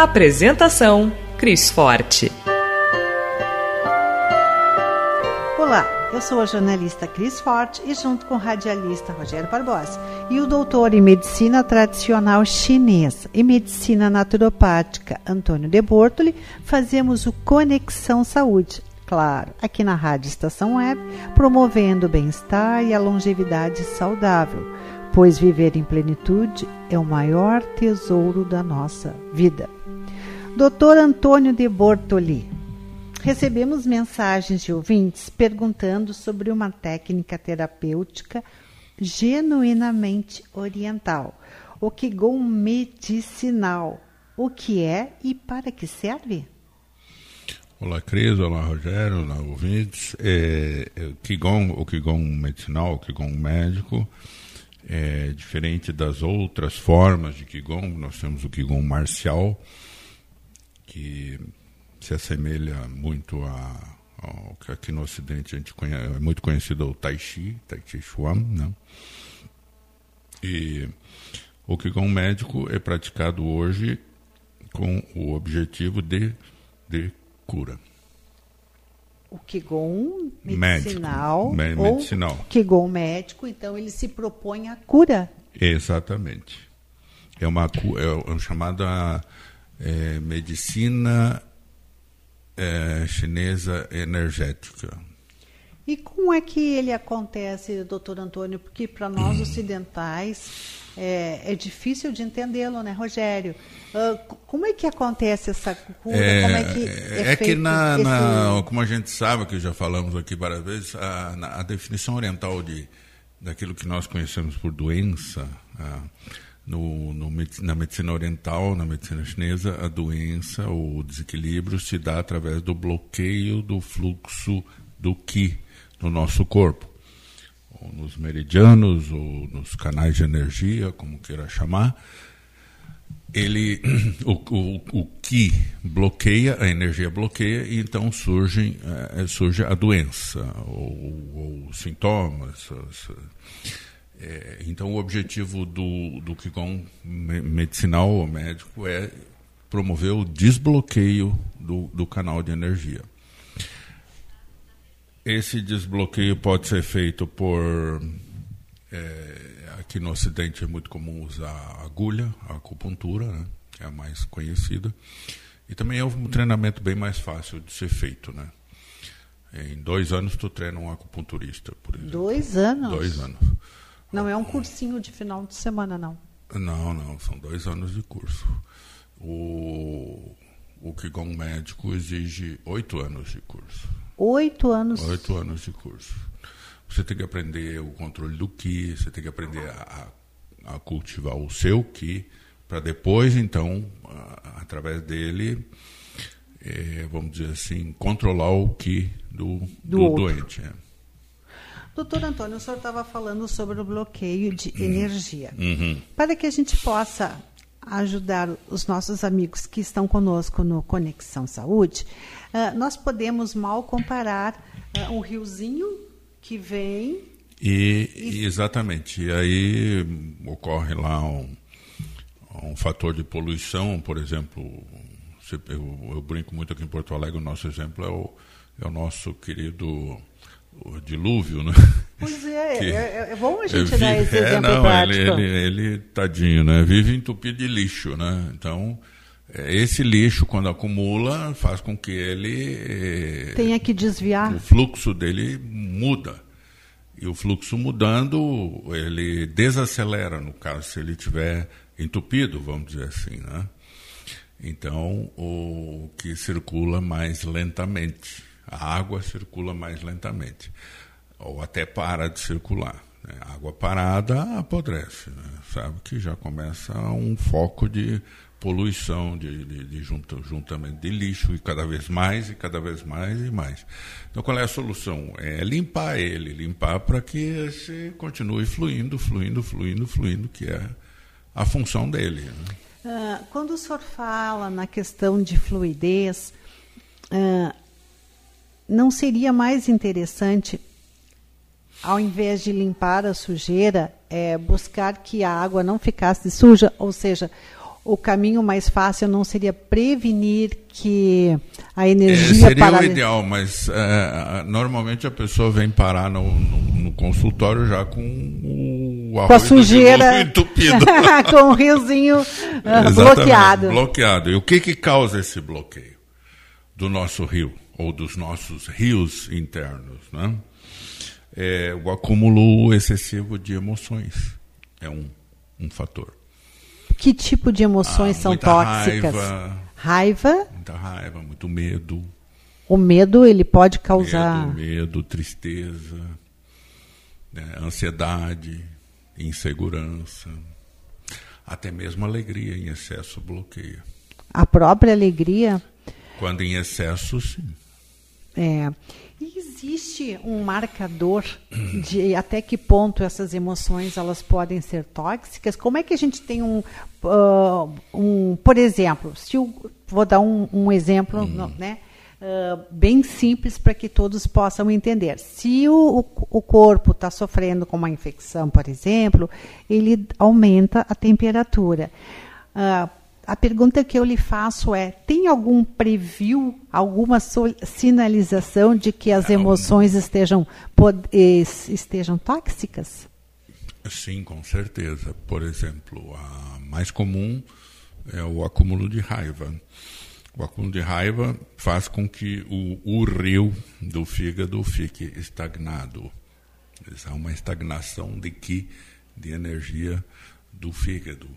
Apresentação: Cris Forte. Olá, eu sou a jornalista Cris Forte e junto com o radialista Rogério Barbosa e o doutor em medicina tradicional chinesa e medicina naturopática Antônio de Bortoli, fazemos o Conexão Saúde, claro, aqui na Rádio Estação Web, promovendo o bem-estar e a longevidade saudável, pois viver em plenitude é o maior tesouro da nossa vida. Doutor Antônio de Bortoli, recebemos mensagens de ouvintes perguntando sobre uma técnica terapêutica genuinamente oriental, o Qigong medicinal. O que é e para que serve? Olá, Cris. Olá, Rogério. Olá, ouvintes. É, é, Qigong, o Qigong medicinal, o Qigong médico, é diferente das outras formas de Qigong. Nós temos o Qigong marcial, que se assemelha muito a, ao que aqui no Ocidente a gente conhece, é muito conhecido o Tai Chi, Tai Chi Chuan, né? E o Qigong médico é praticado hoje com o objetivo de, de cura. O Qigong medicinal, médico, ou medicinal. Qigong médico, então ele se propõe a cura. Exatamente. É uma, é uma chamada é, medicina é, chinesa energética. E como é que ele acontece, doutor Antônio? Porque para nós ocidentais é, é difícil de entendê-lo, né, Rogério? Uh, como é que acontece essa cura? É, como é que, é é que na, esse... na, como a gente sabe, que já falamos aqui várias vezes, a, na, a definição oriental de, daquilo que nós conhecemos por doença, a, no, no, na medicina oriental, na medicina chinesa, a doença, o desequilíbrio se dá através do bloqueio do fluxo do Qi no nosso corpo. Ou nos meridianos, ou nos canais de energia, como queira chamar. Ele, o, o, o Qi bloqueia, a energia bloqueia, e então surge, é, surge a doença, ou, ou sintomas. É, então, o objetivo do, do Qigong medicinal ou médico é promover o desbloqueio do, do canal de energia. Esse desbloqueio pode ser feito por. É, aqui no Ocidente é muito comum usar agulha, a acupuntura, né, que é a mais conhecida. E também é um treinamento bem mais fácil de ser feito. Né? Em dois anos, tu treina um acupunturista, por exemplo. Dois anos? Dois anos. Não é um cursinho de final de semana, não. Não, não, são dois anos de curso. O, o Qigong médico exige oito anos de curso. Oito anos? Oito anos de curso. Você tem que aprender o controle do Qi, você tem que aprender a, a cultivar o seu Qi, para depois, então, a, através dele, é, vamos dizer assim, controlar o Qi do, do, do doente. É. Doutor Antônio, o senhor estava falando sobre o bloqueio de Uhum. energia. Uhum. Para que a gente possa ajudar os nossos amigos que estão conosco no Conexão Saúde, uh, nós podemos mal comparar uh, um riozinho que vem. E, e, exatamente. E aí ocorre lá um, um fator de poluição, por exemplo. Eu, eu, brinco muito aqui em Porto Alegre, o nosso exemplo é o, é o nosso querido o dilúvio, né? Pois é, é, é, bom a gente vive, dar esse é, exemplo não, prático. Ele, ele, ele, tadinho, né? Vive entupido de lixo, né? Então, esse lixo, quando acumula, faz com que ele... Tenha que desviar. O fluxo dele muda. E o fluxo mudando, ele desacelera, no caso, se ele estiver entupido, vamos dizer assim, né? Então, o que circula mais lentamente a água circula mais lentamente, ou até para de circular. Né? Água parada apodrece, né? sabe que já começa um foco de poluição, de, de, de junta, juntamento de lixo, e cada vez mais, e cada vez mais e mais. Então, qual é a solução? É limpar ele, limpar para que esse continue fluindo, fluindo, fluindo, fluindo, que é a função dele. Né? Uh, quando o senhor fala na questão de fluidez, uh, não seria mais interessante, ao invés de limpar a sujeira, é, buscar que a água não ficasse suja, ou seja, o caminho mais fácil não seria prevenir que a energia é, seria o ideal, mas é, normalmente a pessoa vem parar no, no, no consultório já com o com a sujeira. entupido, com o riozinho uh, bloqueado. Bloqueado. E o que que causa esse bloqueio do nosso rio ou dos nossos rios internos, né? É o acúmulo excessivo de emoções é um um fator. Que tipo de emoções ah, são tóxicas? Raiva, raiva. Muita raiva, muito medo. O medo ele pode causar. Medo, medo tristeza, né, ansiedade, insegurança. Até mesmo alegria em excesso bloqueia. A própria alegria? Quando em excesso, sim. É. Existe um marcador de até que ponto essas emoções elas podem ser tóxicas? Como é que a gente tem um, uh, um por exemplo, se eu vou dar um, um exemplo, hum. né? Uh, bem simples para que todos possam entender. Se o, o corpo está sofrendo com uma infecção, por exemplo, ele aumenta a temperatura. Uh, a pergunta que eu lhe faço é: tem algum preview, alguma sinalização de que as emoções estejam, estejam tóxicas? Sim, com certeza. Por exemplo, a mais comum é o acúmulo de raiva. O acúmulo de raiva faz com que o, o rio do fígado fique estagnado. Há uma estagnação de que de energia do fígado.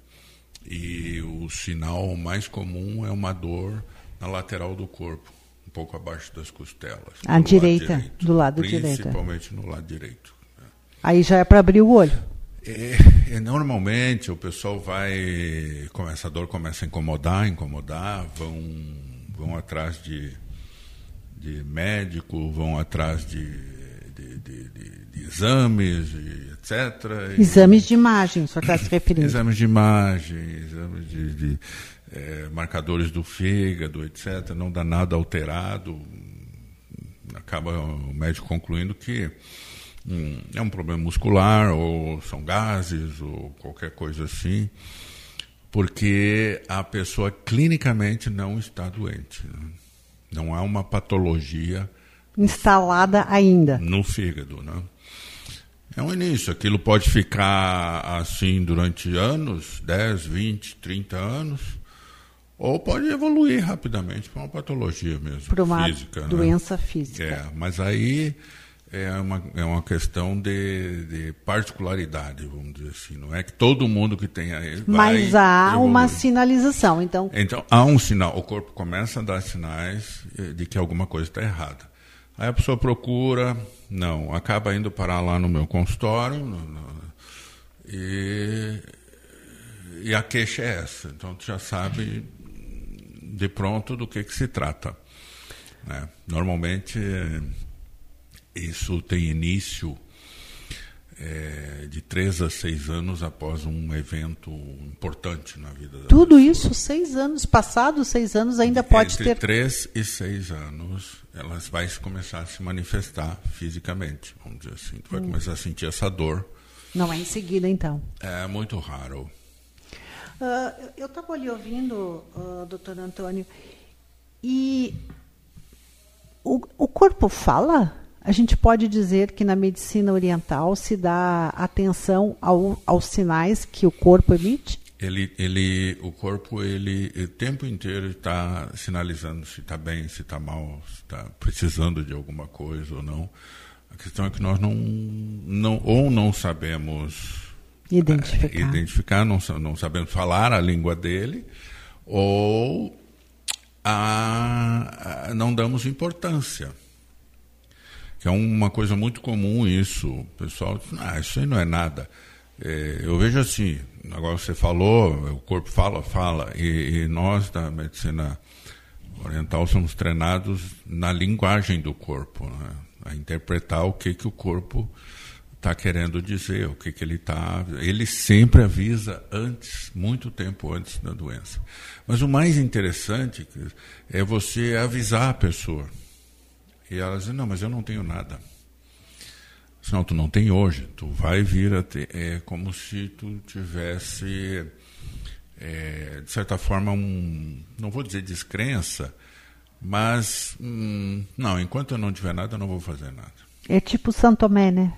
E o sinal mais comum é uma dor na lateral do corpo, um pouco abaixo das costelas. À direita, lado do lado direito. Principalmente no lado direito. Né? Aí já é para abrir o olho. É, é, normalmente o pessoal vai, começa a dor começa a incomodar, incomodar, vão, vão atrás de, de médico, vão atrás de de, de, de, exames, etc. Exames de imagem, só está se referindo. Exames de imagem, exames de, é, marcadores do fígado, etc. Não dá nada alterado. Acaba o médico concluindo que hum, é um problema muscular, ou são gases, ou qualquer coisa assim, porque a pessoa clinicamente não está doente. Né? Não há uma patologia instalada ainda. No fígado, né? É um início. Aquilo pode ficar assim durante anos 10, 20, 30 anos. Ou pode evoluir rapidamente para uma patologia mesmo. Para uma física, né? doença né? física. É, mas aí é uma, é uma questão de, de, particularidade, vamos dizer assim. Não é que todo mundo que tem aí. Mas há evoluir. uma sinalização, então. Então, há um sinal. O corpo começa a dar sinais de que alguma coisa está errada. Aí a pessoa procura, não, acaba indo parar lá no meu consultório no, no, e, e a queixa é essa. Então tu já sabe de pronto do que, que se trata. Né? Normalmente isso tem início é, de três a seis anos após um evento importante na vida da Tudo pessoa. isso, seis anos, passados seis anos, ainda pode Entre ter. três e seis anos, elas vai começar a se manifestar fisicamente, vamos dizer assim. Tu vai hum. começar a sentir essa dor. Não é em seguida, então. É muito raro. Uh, eu estava ali ouvindo, uh, doutor Antônio, e o, o corpo fala? A gente pode dizer que na medicina oriental se dá atenção ao, aos sinais que o corpo emite? Ele, ele, o corpo, ele o tempo inteiro está sinalizando se está bem, se está mal, se está precisando de alguma coisa ou não. A questão é que nós não, não ou não sabemos identificar, é, identificar não, não sabemos falar a língua dele, ou a, a, não damos importância. que é uma coisa muito comum isso. O pessoal diz, ah, isso aí não é nada. É, eu vejo assim, agora você falou, o corpo fala, fala, e, e nós da medicina oriental somos treinados na linguagem do corpo, né? a interpretar o que, que o corpo está querendo dizer, o que, que ele está. Ele sempre avisa antes, muito tempo antes da doença. Mas o mais interessante é você avisar a pessoa. E ela diz, não, mas eu não tenho nada. Não, tu não tem hoje. Tu vai vir a ter. É como se tu tivesse, é, de certa forma, um. Não vou dizer descrença, mas. Hum, não, enquanto eu não tiver nada, eu não vou fazer nada. É tipo Santomé, né?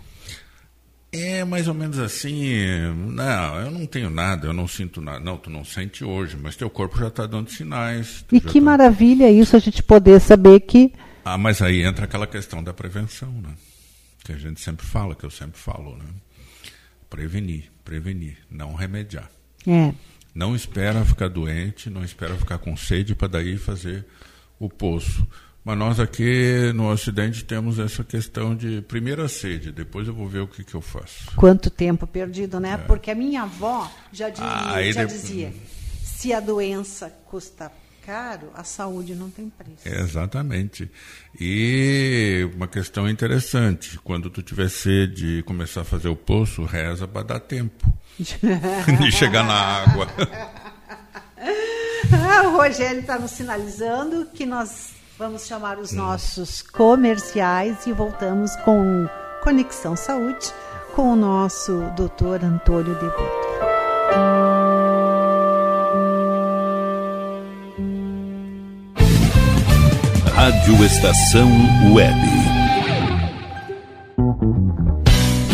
É mais ou menos assim. Não, eu não tenho nada, eu não sinto nada. Não, tu não sente hoje, mas teu corpo já está dando sinais. E que tá... maravilha isso a gente poder saber que. Ah, mas aí entra aquela questão da prevenção, né? Que a gente sempre fala, que eu sempre falo, né? Prevenir, prevenir, não remediar. É. Não espera ficar doente, não espera ficar com sede para daí fazer o poço. Mas nós aqui no Ocidente temos essa questão de primeira sede, depois eu vou ver o que, que eu faço. Quanto tempo perdido, né? É. Porque a minha avó já, dizia, ah, já dizia se a doença custa caro, a saúde não tem preço. exatamente. E uma questão interessante, quando tu tiver sede e começar a fazer o poço, reza para dar tempo de chegar na água. ah, o Rogério está nos sinalizando que nós Vamos chamar os nossos comerciais e voltamos com Conexão Saúde com o nosso doutor Antônio Devoto. Rádio Estação Web.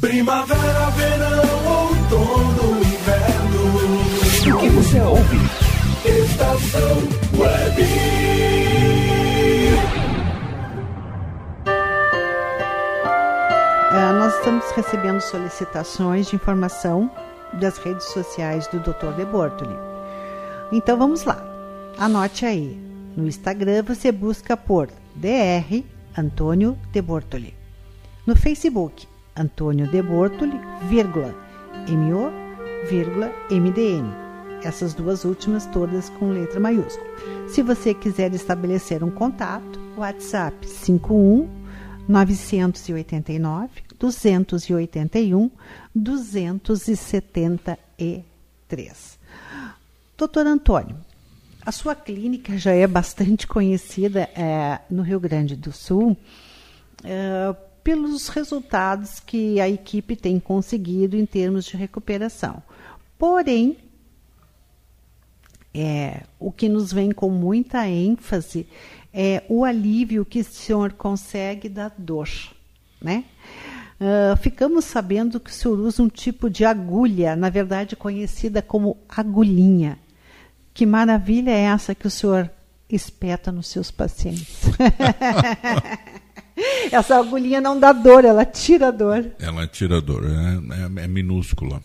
Primavera, verão, outono, inverno. O que você ouve? Estação Web. Ah, nós estamos recebendo solicitações de informação das redes sociais do Dr. De Bortoli. Então vamos lá. Anote aí. No Instagram você busca por DR Antônio De Bortoli. No Facebook, Antônio De Bortoli, vírgula, MO, vírgula, MDN. Essas duas últimas todas com letra maiúscula. Se você quiser estabelecer um contato, WhatsApp 51 989 281 273. Doutor Antônio, a sua clínica já é bastante conhecida é, no Rio Grande do Sul é, pelos resultados que a equipe tem conseguido em termos de recuperação. Porém, é, o que nos vem com muita ênfase é o alívio que o senhor consegue da dor, né? Uh, ficamos sabendo que o senhor usa um tipo de agulha, na verdade conhecida como agulhinha. Que maravilha é essa que o senhor espeta nos seus pacientes? essa agulhinha não dá dor, ela tira dor. Ela tira dor, é, é, é minúscula.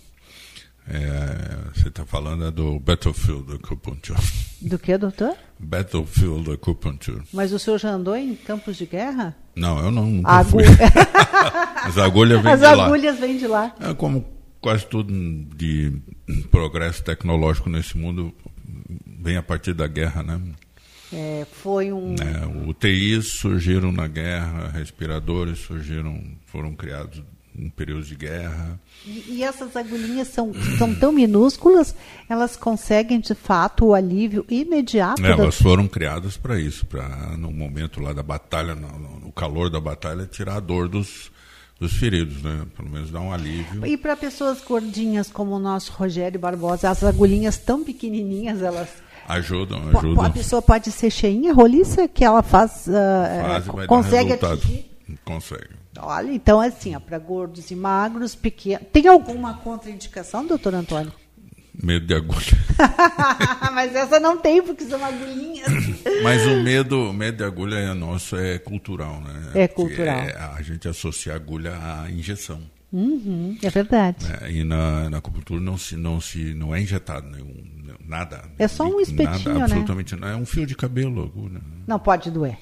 É, você está falando é do Battlefield Acupuncture. Do que, doutor? Battlefield Acupuncture. Mas o senhor já andou em campos de guerra? Não, eu não nunca fui. As agulhas vêm As de lá. agulhas vêm de lá. É como quase tudo de progresso tecnológico nesse mundo vem a partir da guerra, né? É, foi um. É, UTIs surgiram na guerra, respiradores surgiram, foram criados em períodos de guerra. E, e essas agulhinhas são, são tão minúsculas, elas conseguem de fato o alívio imediato. da- Elas foram criadas para isso, para no momento lá da batalha, no- no calor da batalha, tirar a dor dos, dos feridos, né? Pelo menos dar um alívio. E para pessoas gordinhas como o nosso Rogério Barbosa, as agulhinhas tão pequenininhas, elas. Ajudam, ajudam. A pessoa pode ser cheinha, roliça, que ela faz. ah, Faz e ah, vai consegue atingir. Consegue. Olha, então assim, para gordos e magros, pequenos. Tem alguma contraindicação, doutor Antônio? Medo de agulha. Mas essa não tem, porque são agulhinhas. Mas o medo, o medo de agulha é nosso, é cultural, né? É cultural. é- a gente associa a agulha à injeção. Uhum, é verdade. né? E na, na acupuntura não se, não se não é injetado nenhum, nada. É só um espetinho, nada, né? absolutamente nada. É um fio de cabelo, agulha. né? Não pode doer.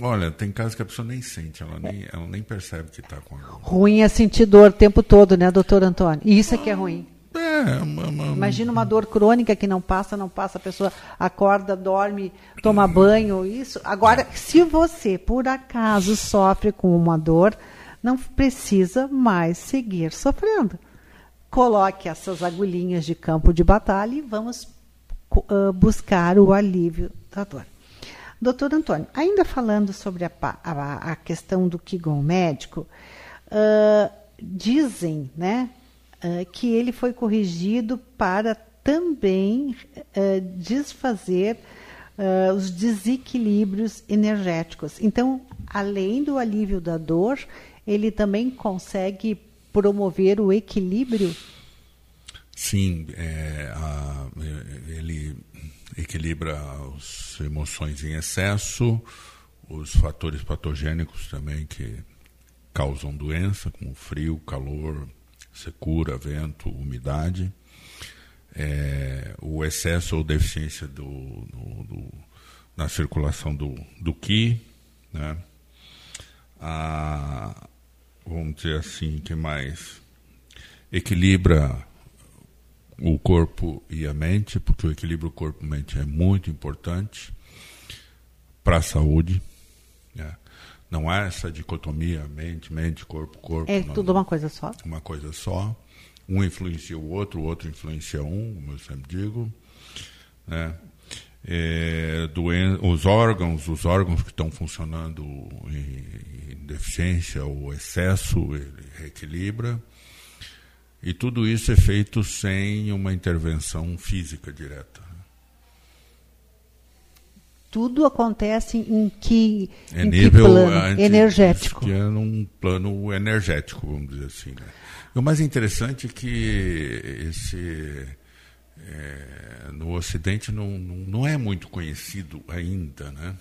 Olha, tem casos que a pessoa nem sente, ela nem, ela nem percebe que está com agulha. Ruim é sentir dor o tempo todo, né, doutor Antônio? E isso é que é ruim. É, uma, uma- Imagina uma dor crônica que não passa, não passa, a pessoa acorda, dorme, toma banho, isso. Agora, se você, por acaso, sofre com uma dor, não precisa mais seguir sofrendo. Coloque essas agulhinhas de campo de batalha e vamos ah, buscar o alívio da dor. Doutor Antônio, ainda falando sobre a, a- a questão do Qigong médico, ah, dizem né, ah, que ele foi corrigido para também ah, desfazer ah, os desequilíbrios energéticos. Então, além do alívio da dor, ele também consegue promover o equilíbrio. Sim, é, a- ele equilibra as emoções em excesso, os fatores patogênicos também que causam doença, como frio, calor, secura, vento, umidade. É, o excesso ou deficiência do, do- do- na circulação do, do Qi, né? A, vamos dizer assim, que mais? Equilibra o corpo e a mente, porque o equilíbrio corpo-mente é muito importante para a saúde. né? Não há essa dicotomia mente, mente, corpo, corpo. É não, tudo uma coisa só? Uma coisa só. Um influencia o outro, o outro influencia um, como eu sempre digo. Né? É, doen os órgãos, os órgãos que estão funcionando em, em deficiência ou excesso, ele reequilibra. E tudo isso é feito sem uma intervenção física direta. Tudo acontece em que, é em nível que plano? energético. Que é num plano energético, vamos dizer assim. Né? O mais interessante é que esse é, no Ocidente não, não, é muito conhecido ainda, né?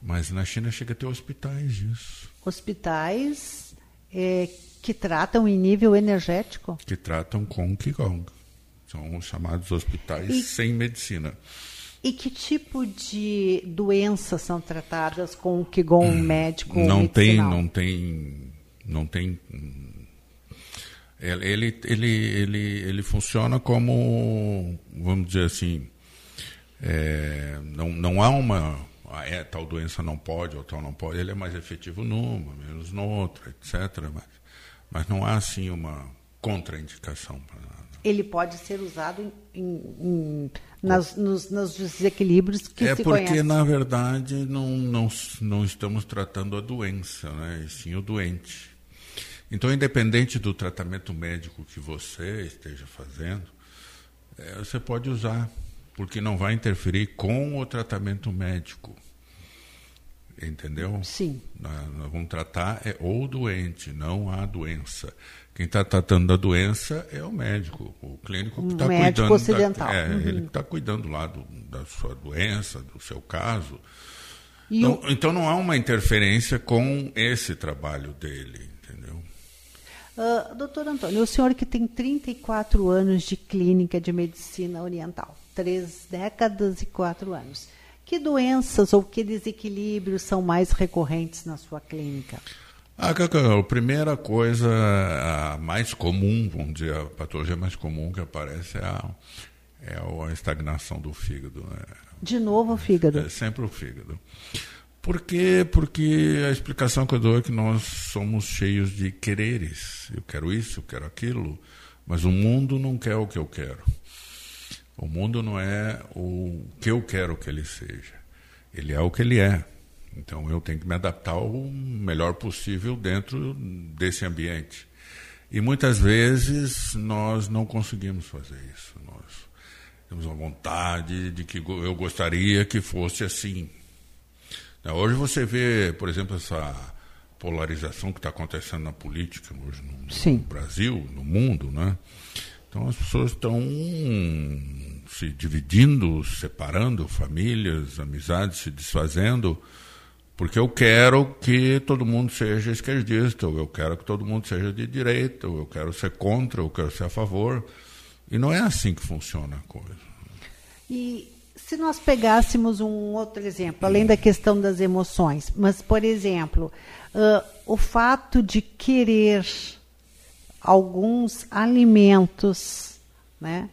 Mas na China chega a ter hospitais disso. Hospitais é, que tratam em nível energético? Que tratam com Qigong. São os chamados hospitais e, sem medicina. E que tipo de doenças são tratadas com o Qigong hum, médico não medicinal? tem, não tem, não tem. Ele, ele, ele, ele funciona como, vamos dizer assim, é, não, não há uma ah, é, tal doença não pode ou tal não pode, ele é mais efetivo numa, menos noutra, etc. Mas mas não há assim uma contraindicação para nada. Ele pode ser usado em, em, nas, nos, nos, desequilíbrios que é se porque conhece. na verdade não, não, não estamos tratando a doença, né? e sim o doente. Então, independente do tratamento médico que você esteja fazendo, é, você pode usar, porque não vai interferir com o tratamento médico. Entendeu? Sim. Nós vamos tratar é o doente, não a doença. Quem está tratando da doença é o médico, o clínico que está cuidando. ocidental. Da, é, uhum. ele que está cuidando lá do, da sua doença, do seu caso. Não, o... Então não há uma interferência com esse trabalho dele, entendeu? Uh, doutor Antônio, o senhor que tem 34 anos de clínica de medicina oriental, três décadas e quatro anos. Que doenças ou que desequilíbrios são mais recorrentes na sua clínica? Ah, a primeira coisa, a mais comum, vamos dizer, a patologia mais comum que aparece é a, é a estagnação do fígado. Né? De novo o fígado? É sempre o fígado. Por quê? Porque a explicação que eu dou é que nós somos cheios de quereres. Eu quero isso, eu quero aquilo, mas o mundo não quer o que eu quero. O mundo não é o que eu quero que ele seja. Ele é o que ele é. Então eu tenho que me adaptar o melhor possível dentro desse ambiente. E muitas vezes nós não conseguimos fazer isso. Nós temos uma vontade de que eu gostaria que fosse assim. Hoje você vê, por exemplo, essa polarização que está acontecendo na política hoje no, no Brasil, no mundo, né? Então as pessoas estão se dividindo, separando famílias, amizades se desfazendo, porque eu quero que todo mundo seja esquerdista, ou eu quero que todo mundo seja de direita, ou eu quero ser contra, ou eu quero ser a favor. E não é assim que funciona a coisa. E se nós pegássemos um outro exemplo, além da questão das emoções, mas, por exemplo, uh, o fato de querer alguns alimentos, né?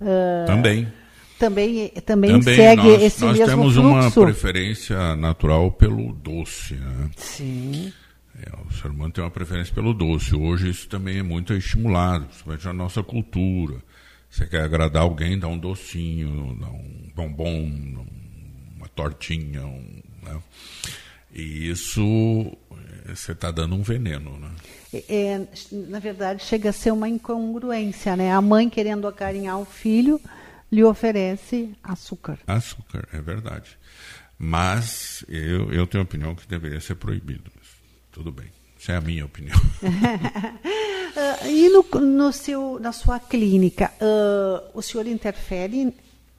Uh, também. Também, também, também segue nós, esse nós mesmo temos fluxo. uma preferência natural pelo doce, né? Sim. É, o ser humano tem uma preferência pelo doce. Hoje isso também é muito estimulado, principalmente na nossa cultura. Você quer agradar alguém, dá um docinho, dá um bombom, uma tortinha, um, né? E isso é, você está dando um veneno, né? É, na verdade, chega a ser uma incongruência, né? A mãe querendo acarinhar o filho lhe oferece açúcar. Açúcar, é verdade. Mas eu, eu tenho a opinião que deveria ser proibido. Tudo bem. Essa é a minha opinião. uh, e no, no, seu, na sua clínica, uh, o senhor interfere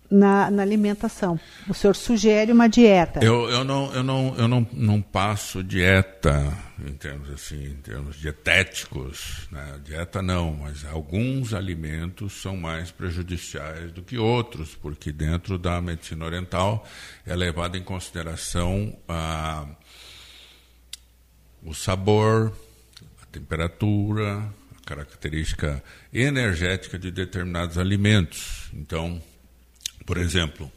na, na, alimentação. O senhor sugere uma dieta. Eu, eu, não, eu, não, eu não, não passo dieta em termos assim, em termos dietéticos. Né? Dieta não, mas alguns alimentos são mais prejudiciais do que outros, porque dentro da medicina oriental é levado em consideração a, o sabor, a temperatura, a característica energética de determinados alimentos. Então, por exemplo,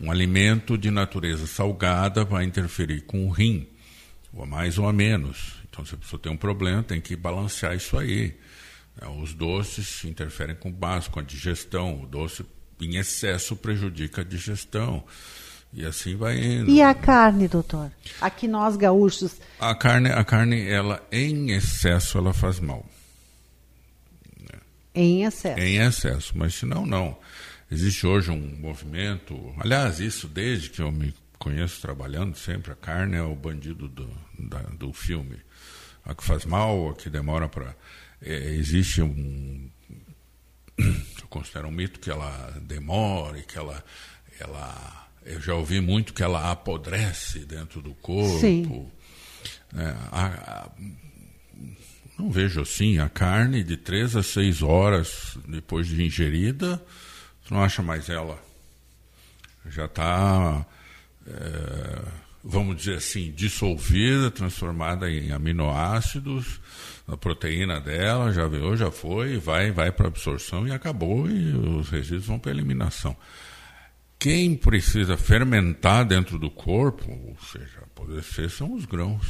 um alimento de natureza salgada vai interferir com o rim. Ou a mais ou a menos. Então, se a pessoa tem um problema, tem que balancear isso aí. É, os doces interferem com o básico, com a digestão. O doce em excesso prejudica a digestão. E assim vai indo. E a carne, doutor? Aqui nós gaúchos. A carne, a carne, ela em excesso, ela faz mal. Em excesso. Em excesso, mas se não, não. Existe hoje um movimento, aliás, isso desde que eu me conheço trabalhando sempre, a carne é o bandido do, da, do filme. A que faz mal, a que demora para. É, existe um. Eu considero um mito que ela demora e que ela, ela eu já ouvi muito que ela apodrece dentro do corpo. Sim. É, a, a, não vejo assim, a carne de três a seis horas depois de ingerida, não acha mais ela. Já está, é, vamos dizer assim, dissolvida, transformada em aminoácidos, a proteína dela já veio, já foi, vai, vai para absorção e acabou, e os resíduos vão para eliminação. Quem precisa fermentar dentro do corpo, ou seja, apodrecer, são os grãos.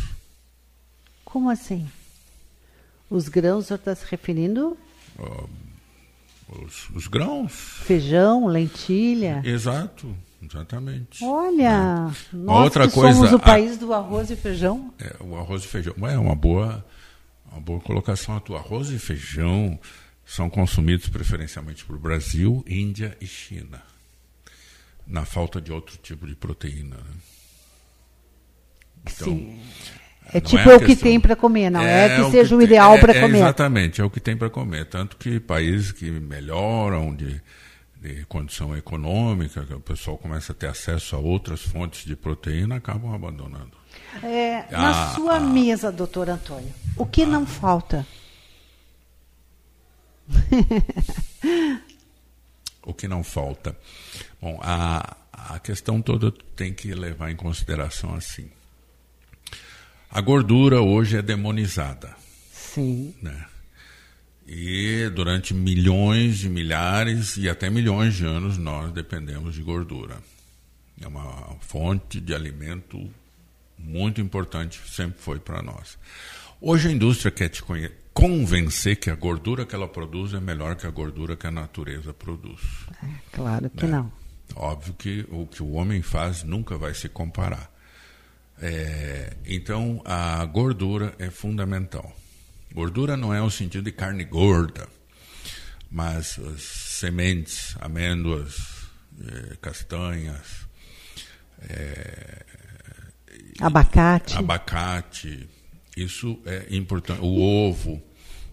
Como assim? Os grãos, o senhor está se referindo? Uh, os, os, grãos. Feijão, lentilha. Exato, exatamente. Olha, é. nós outra que coisa, somos o a, país do arroz e feijão. É, o arroz e feijão. É uma boa, uma boa colocação. O arroz e feijão são consumidos preferencialmente por Brasil, Índia e China na falta de outro tipo de proteína. Né? Então, Sim. É tipo é o que tem para comer, não é, é que seja o, o ideal para é, comer. Exatamente, é o que tem para comer. Tanto que países que melhoram de, de, condição econômica, que o pessoal começa a ter acesso a outras fontes de proteína, acabam abandonando. É, na sua a, mesa, doutor Antônio, o que a, não falta? o que não falta? Bom, a, a questão toda tem que levar em consideração assim. A gordura hoje é demonizada. Sim. Né? E durante milhões de milhares e até milhões de anos nós dependemos de gordura. É uma fonte de alimento muito importante, sempre foi para nós. Hoje a indústria quer te convencer que a gordura que ela produz é melhor que a gordura que a natureza produz. É, claro que né? não. Óbvio que o que o homem faz nunca vai se comparar. É, então, a gordura é fundamental. Gordura não é o sentido de carne gorda, mas as sementes, amêndoas, é, castanhas, é, abacate. abacate, isso é importante. O ovo,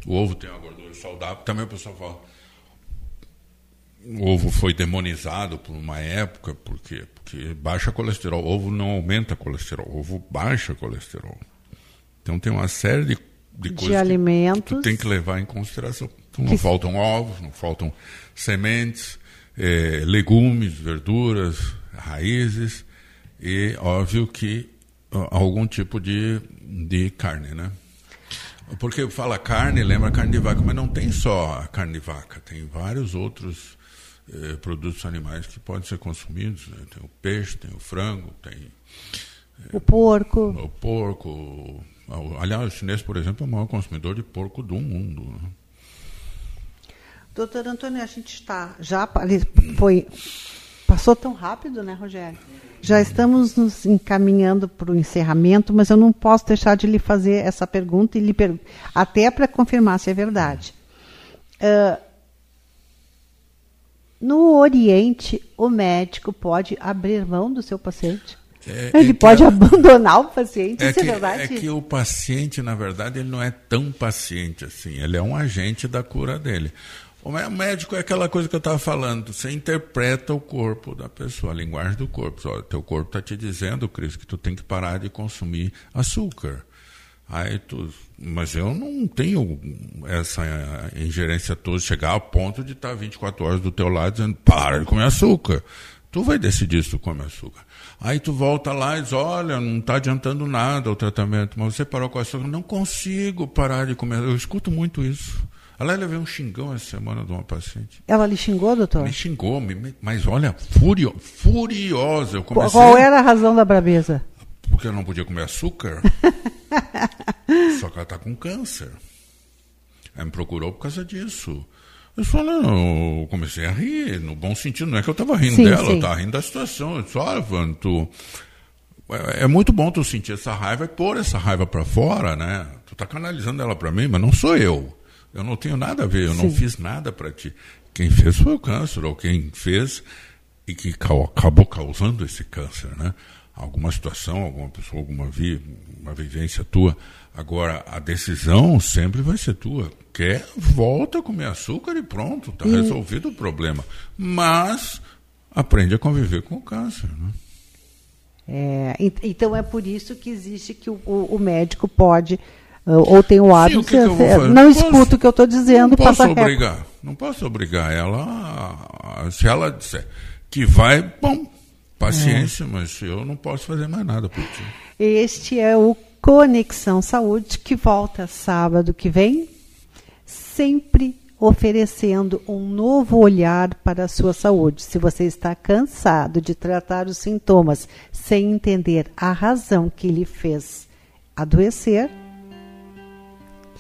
o ovo tem uma gordura saudável. Também o pessoal fala, o ovo foi demonizado por uma época, por quê? Porque baixa colesterol. O ovo não aumenta colesterol, o ovo baixa colesterol. Então tem uma série de, de, de alimentos. que tem que levar em consideração. Então, não que... faltam ovos, não faltam sementes, eh, legumes, verduras, raízes e, óbvio, que algum tipo de, de carne, né? Porque fala carne, lembra carne de vaca, mas não tem só a carne de vaca, tem vários outros eh, produtos animais que podem ser consumidos. Né? Tem o peixe, tem o frango, tem. Eh, o porco. O porco. Aliás, o chinês, por exemplo, é o maior consumidor de porco do mundo. Né? Doutor Antônio, a gente está. Já foi. Passou tão rápido, né, Rogério? Já estamos nos encaminhando para o encerramento, mas eu não posso deixar de lhe fazer essa pergunta e lhe per... até para confirmar se é verdade. Uh, no Oriente, o médico pode abrir mão do seu paciente? É, ele é pode a, abandonar o paciente, é isso é que, é verdade? É que o paciente, na verdade, ele não é tão paciente assim. Ele é um agente da cura dele. O médico é aquela coisa que eu estava falando. Você interpreta o corpo da pessoa, a linguagem do corpo. Olha, teu corpo está te dizendo, Cris, que tu tem que parar de consumir açúcar. Aí tu, mas eu não tenho essa ingerência toda, chegar ao ponto de estar 24 horas do teu lado dizendo, para de comer açúcar. Tu vai decidir se tu come açúcar. Aí tu volta lá e diz, olha, não está adiantando nada o tratamento, mas você parou com açúcar. Não consigo parar de comer. Eu escuto muito isso. Ela levei um xingão essa semana de uma paciente. Ela lhe xingou, doutor? Me xingou, me, mas olha, furio, furiosa. Eu comecei... Qual era a razão da brabeza? porque ela não podia comer açúcar. Só que ela está com câncer. Ela me procurou por causa disso. Eu falei, não, eu comecei a rir, no bom sentido, não é que eu estava rindo Sim, dela, sim. eu estava rindo da situação. Eu disse, olha, Van, tu, é, é muito bom tu sentir essa raiva e pôr essa raiva para fora, né? Tu tá canalizando ela para mim, mas não sou eu. Eu não tenho nada a ver, eu não Sim. fiz nada para ti. Quem fez foi o câncer, ou quem fez e que acabou causando esse câncer, né? Alguma situação, alguma pessoa, alguma vi, uma vivência tua. Agora, a decisão sempre vai ser tua. Quer, volta a comer açúcar e pronto, tá resolvido o problema. Mas aprende a conviver com o câncer, né? É, ent- então é por isso que existe que o, o- o médico pode ah, ou tem o hábito o que que não Não escuta o que eu estou dizendo Não posso obrigar. Não posso obrigar ela. se ela disser que vai, bom, paciência, É. mas eu não posso fazer mais nada por ti. Este é o Conexão Saúde, que volta sábado que vem, sempre oferecendo um novo olhar para a sua saúde. Se você está cansado de tratar os sintomas sem entender a razão que lhe fez adoecer,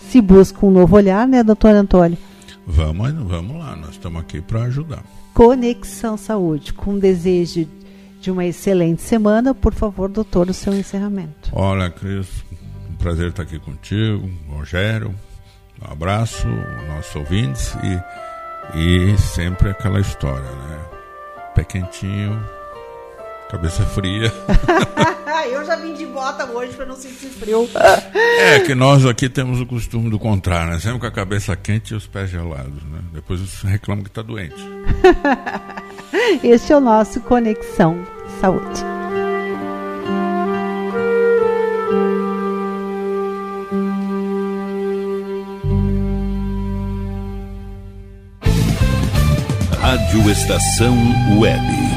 se busca um novo olhar, né, doutor Antônio? Vamos, vamos lá, nós estamos aqui para ajudar. Conexão Saúde, com desejo de uma excelente semana, por favor, doutor, o seu encerramento. Olha, Cris, um prazer estar aqui contigo, Rogério. Um abraço, nossos ouvintes e, e sempre aquela história, né? Pé quentinho, cabeça fria. Eu já vim de bota hoje para não sentir frio. É que nós aqui temos o costume do contrário, né? Sempre com a cabeça quente e os pés gelados, né? Depois você reclama que está doente. Este é o nosso Conexão Saúde. Rádio Estação Web.